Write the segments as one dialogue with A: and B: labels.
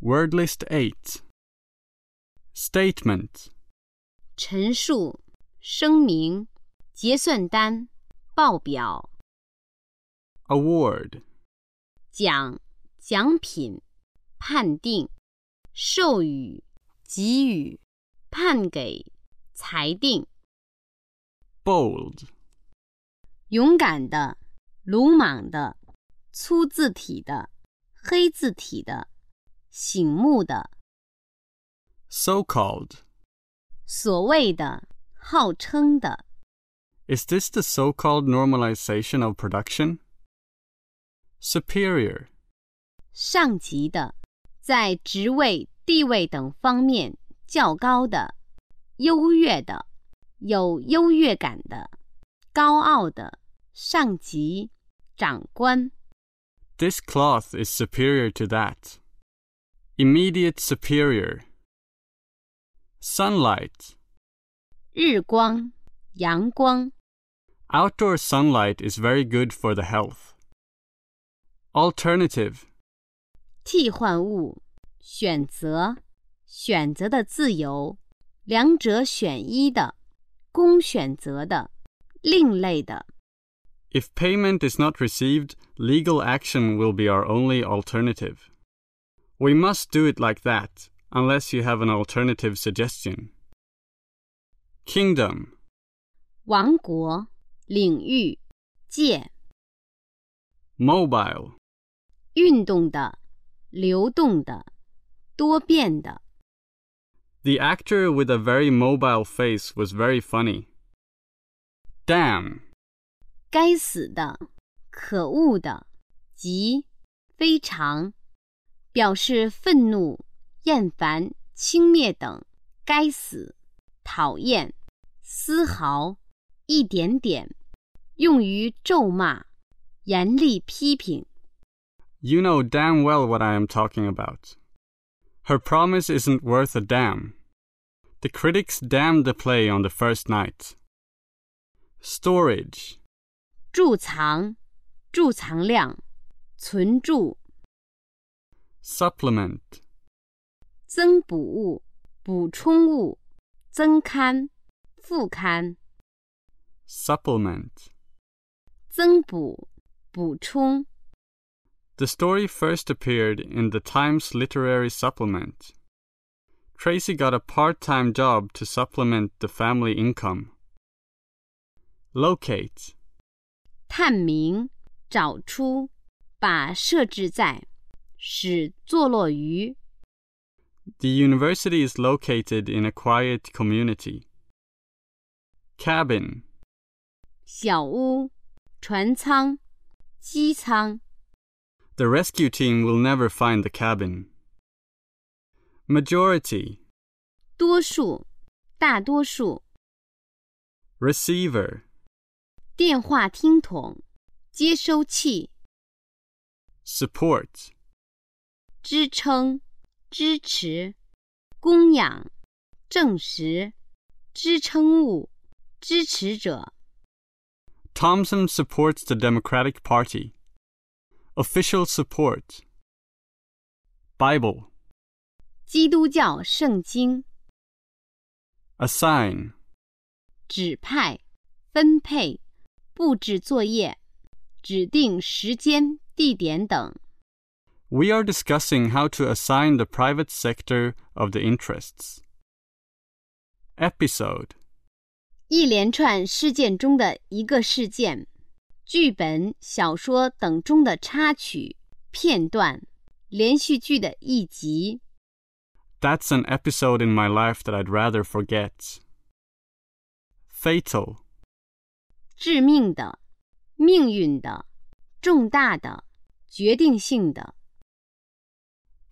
A: Word list 8. Statement.
B: 陈述、声明、结算单、报表、
A: Award.
B: 奖、奖品、判定、授予、给予、判给、裁定、
A: Bold.
B: 勇敢的、鲁莽的、粗字体的、黑字体的、 醒目的、
A: So called.
B: 所谓的、号称的、
A: Is this the so called normalization of production? Superior.
B: 上级的，在职位、地位等方面较高的、优越的、有优越感的、高傲的、上级、长官、
A: This cloth is superior to that. Immediate superior. Sunlight.
B: 日光、阳光、
A: Outdoor sunlight is very good for the health. Alternative.
B: 替换物、选择、选择的自由、两者选一的、供选择的、另类的、
A: If payment is not received, legal action will be our only alternative. We must do it like that, unless you have an alternative suggestion. Kingdom.
B: 王国、领域、界。
A: Mobile.
B: 运动的、流动的、多变的、
A: The actor with a very mobile face was very funny. Damn.
B: 该死的、可恶的、极、非常， 表示愤怒、厌烦、轻蔑等。该死、讨厌、丝毫、一点点，用于咒骂、严厉批评。
A: You know damn well what I am talking about. Her promise isn't worth a damn. The critics damned the play on the first night. Storage.
B: 贮藏、贮藏量、存贮、
A: Supplement.
B: 增补物、补充物、增刊、副刊、
A: Supplement.
B: 增补、补充、
A: The story first appeared in the Times Literary Supplement. Tracy got a part time job to supplement the family income. Locate.
B: 探明、找出、把设置在、 使坐落于、
A: The university is located in a quiet community. Cabin.
B: 小屋、船舱、机舱、
A: The rescue team will never find the cabin. Majority.
B: 多数、大多数、
A: Receiver.
B: 电话听筒、接收器、
A: Support.
B: 支撑、支持、供养、证实、支撑物、支持者。
A: Thompson supports the Democratic Party. Official support. Bible.
B: 基督教圣经
A: Assign.
B: 指派、分配、布置作业、指定时间、地点等。
A: We are discussing how to assign the private sector of the interests. Episode.
B: 一连串事件中的一个事件，剧本、小说等中的插曲、片段，连续剧的一集。
A: That's an episode in my life that I'd rather forget. Fatal.
B: 致命的、命运的、重大的、决定性的。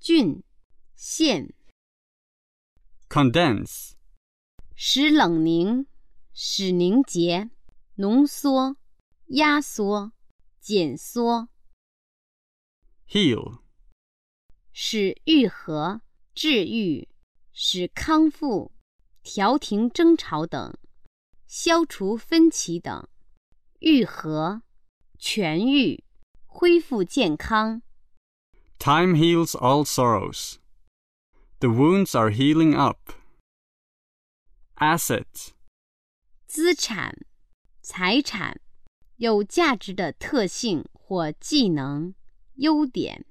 B: 郡、县
A: ，condense,
B: 使冷凝，使凝结，浓缩，压缩，减缩
A: ，heal,
B: 使愈合、治愈，使康复，调停争吵等，消除分歧等，愈合、痊愈、恢复健康。
A: time heals all sorrows. The wounds are healing up. Asset,
B: 资产、财产，有价值的特性或技能、优点。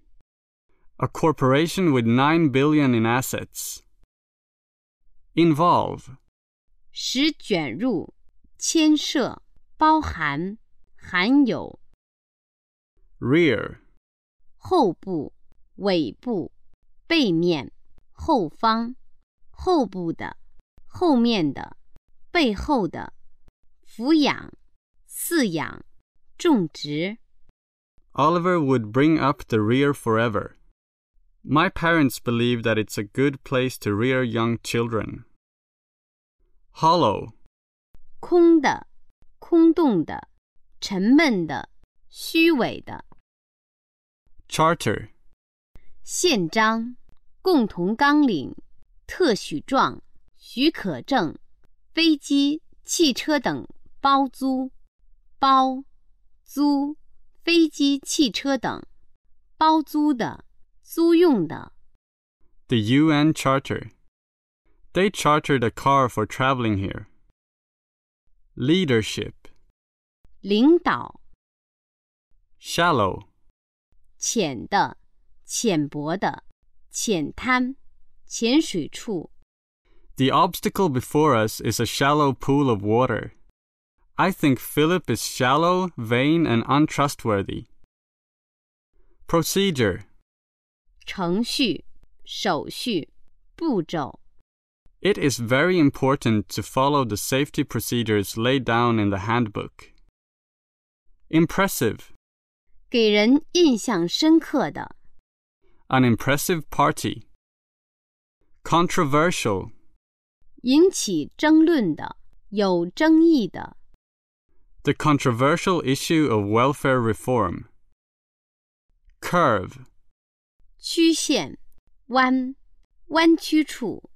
A: a corporation with 9 billion in assets. Involve,
B: 使卷入、牵涉、包含、含有、
A: rear,
B: 后部、 尾部、背面、后方、后部的、后面的、背后的、抚养、饲养、种植。
A: Oliver would bring up the rear forever. My parents believe that it's a good place to rear young children. Hollow,
B: 空的、空洞的、沉闷的、虚伪的。
A: charter,
B: 宪章、共同纲领、特许状、许可证、飞机、汽车等包租、包、租、飞机、汽车等包租的、租用的。
A: the UN Charter. They chartered a car for traveling here. Leadership,
B: 领导、
A: shallow,
B: 浅的、 浅薄的、浅滩、浅水处。
A: The obstacle before us is a shallow pool of water. I think Philip is shallow, vain, and untrustworthy. Procedure.
B: 程序、手续、步骤。
A: It is very important to follow the safety procedures laid down in the handbook. Impressive.
B: 给人印象深刻的。
A: An impressive party. Controversial.
B: 引起争论的、有争议的。
A: The controversial issue of welfare reform. Curve.
B: 曲线、弯、弯曲处、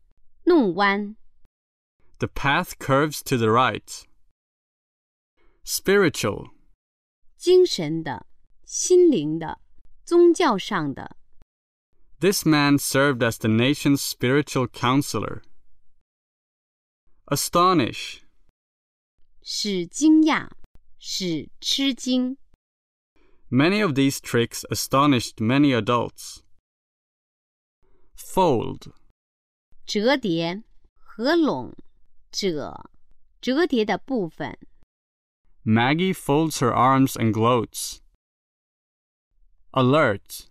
B: 弄弯。
A: The path curves to the right. Spiritual.
B: 精神的、心灵的、宗教上的。
A: This man served as the nation's spiritual counselor. Astonish.
B: 使惊讶，使吃惊。
A: Many of these tricks astonished many adults. Fold.
B: 折叠、合拢、褶、折叠的部分。
A: Maggie folds her arms and gloats. Alert.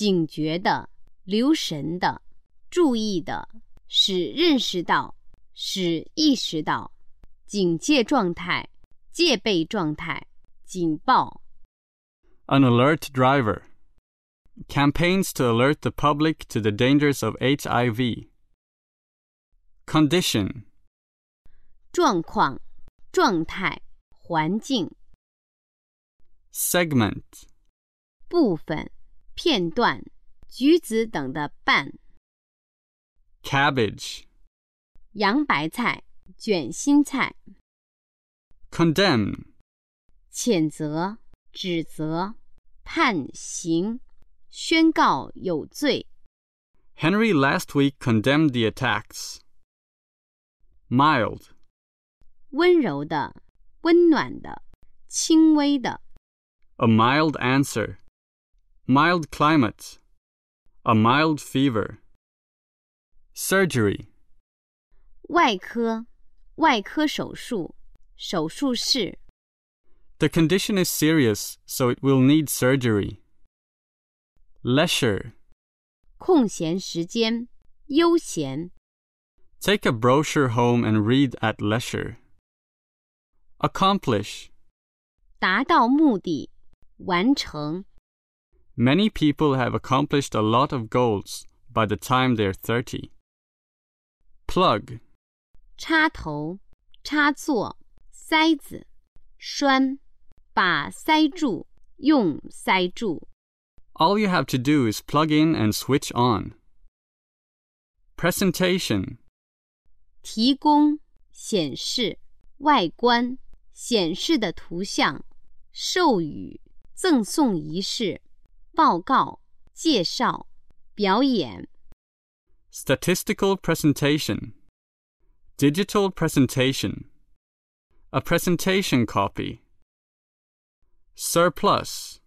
B: 警觉的、留神的、注意的，使认识到，使意识到，警戒状态、戒备状态、警报。
A: An alert driver. Campaigns to alert the public to the dangers of HIV. Condition.
B: 状况、状态、环境、
A: Segment.
B: 部分、 片段、橘子等的瓣、
A: Cabbage.
B: 洋白菜、卷心菜、
A: Condemn.
B: 谴责、指责、判刑、宣告有罪。
A: Henry last week condemned the attacks. Mild.
B: 温柔的、温暖的、轻微的。
A: A mild answer. Mild climate. A mild fever. Surgery.
B: 外科、外科手术、手术室、
A: The condition is serious, so it will need surgery. Leisure.
B: 空闲时间、悠闲、
A: Take a brochure home and read at leisure. Accomplish.
B: 达到目的、完成、
A: Many people have accomplished a lot of goals by the time they're 30. Plug,
B: 插头、插座、塞子、栓，把塞住，用塞住。
A: all you have to do is plug in and switch on. Presentation,
B: 提供、显示、外观、显示的图像、授予、赠送仪式、 报告、介绍、表演、
A: statistical presentation, digital presentation, a presentation copy. Surplus,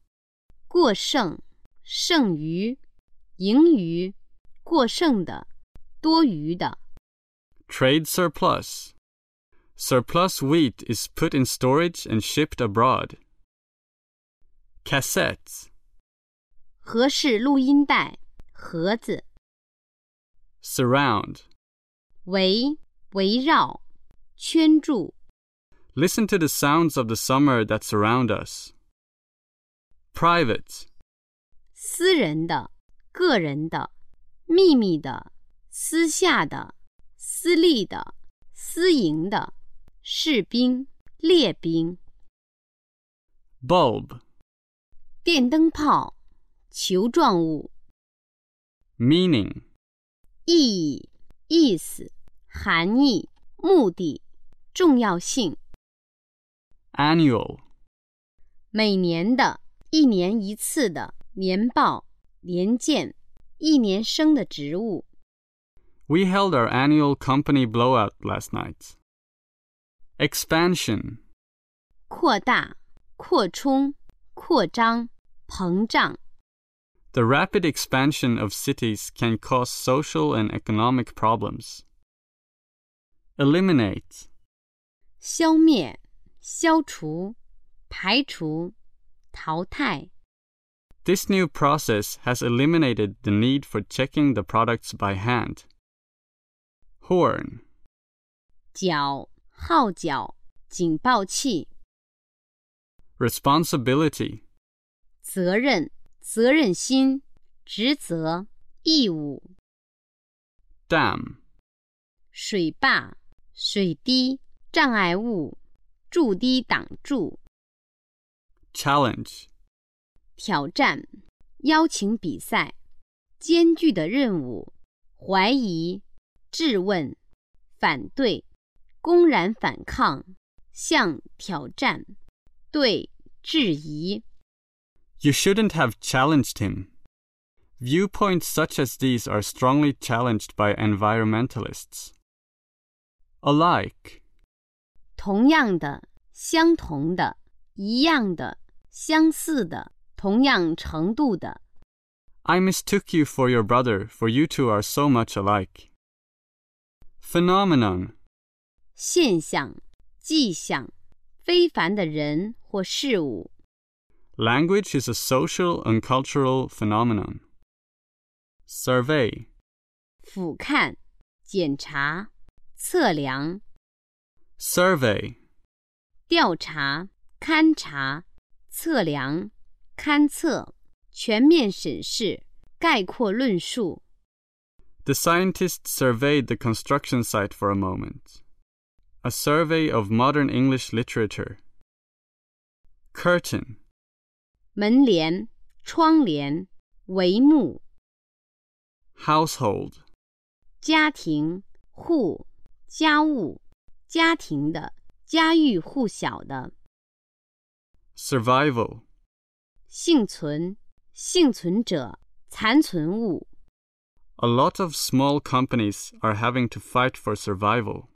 B: 过剩、剩余、盈余、过剩的、多余的。
A: trade surplus. Surplus wheat is put in storage and shipped abroad. Cassette,
B: 盒式录音带？盒子。
A: Surround
B: 围围绕。圈住。
A: Listen to the sounds of the summer that surround us. Private
B: 私人的、个人的、秘密的、私下的、私立的、私营的、士兵、列兵。
A: Bulb
B: 球状物、
A: meaning,
B: 意义、意思、含义、目的、重要性。
A: annual,
B: 每年的、一年一次的年报、年鉴、一年生的植物。
A: We held our annual company blowout last night. Expansion,
B: 扩大、扩充、扩张、膨胀。
A: the rapid expansion of cities can cause social and economic problems. Eliminate,
B: 消灭、消除、排除、淘汰。
A: this new process has eliminated the need for checking the products by hand. Horn,
B: 角、号角、警报器。
A: responsibility,
B: 责任、 责任心、职责、义务。
A: dam,
B: 水坝、水滴、障碍物、筑堤挡住。
A: challenge,
B: 挑战、邀请比赛、艰巨的任务、怀疑、质问、反对、公然反抗、向挑战、对质疑。
A: You shouldn't have challenged him. Viewpoints such as these are strongly challenged by environmentalists. Alike,
B: 同样的、相同的、一样的、相似的、同样程度的。
A: I mistook you for your brother, for you two are so much alike. Phenomenon,
B: 现象、迹象、非凡的人或事物。
A: language is a social and cultural phenomenon. Survey,
B: 俯瞰、检查、测量、
A: survey,
B: 调查、勘察、测量、勘测、全面审视、概括论述。
A: The scientists surveyed the construction site for a moment. A survey of modern English literature. Curtain,
B: 门帘、窗帘、帷幕、
A: household,
B: 家庭、户、家务、家庭的、家喻户晓的、
A: survival,
B: 幸存、幸存者、残存物。
A: A lot of small companies are having to fight for survival.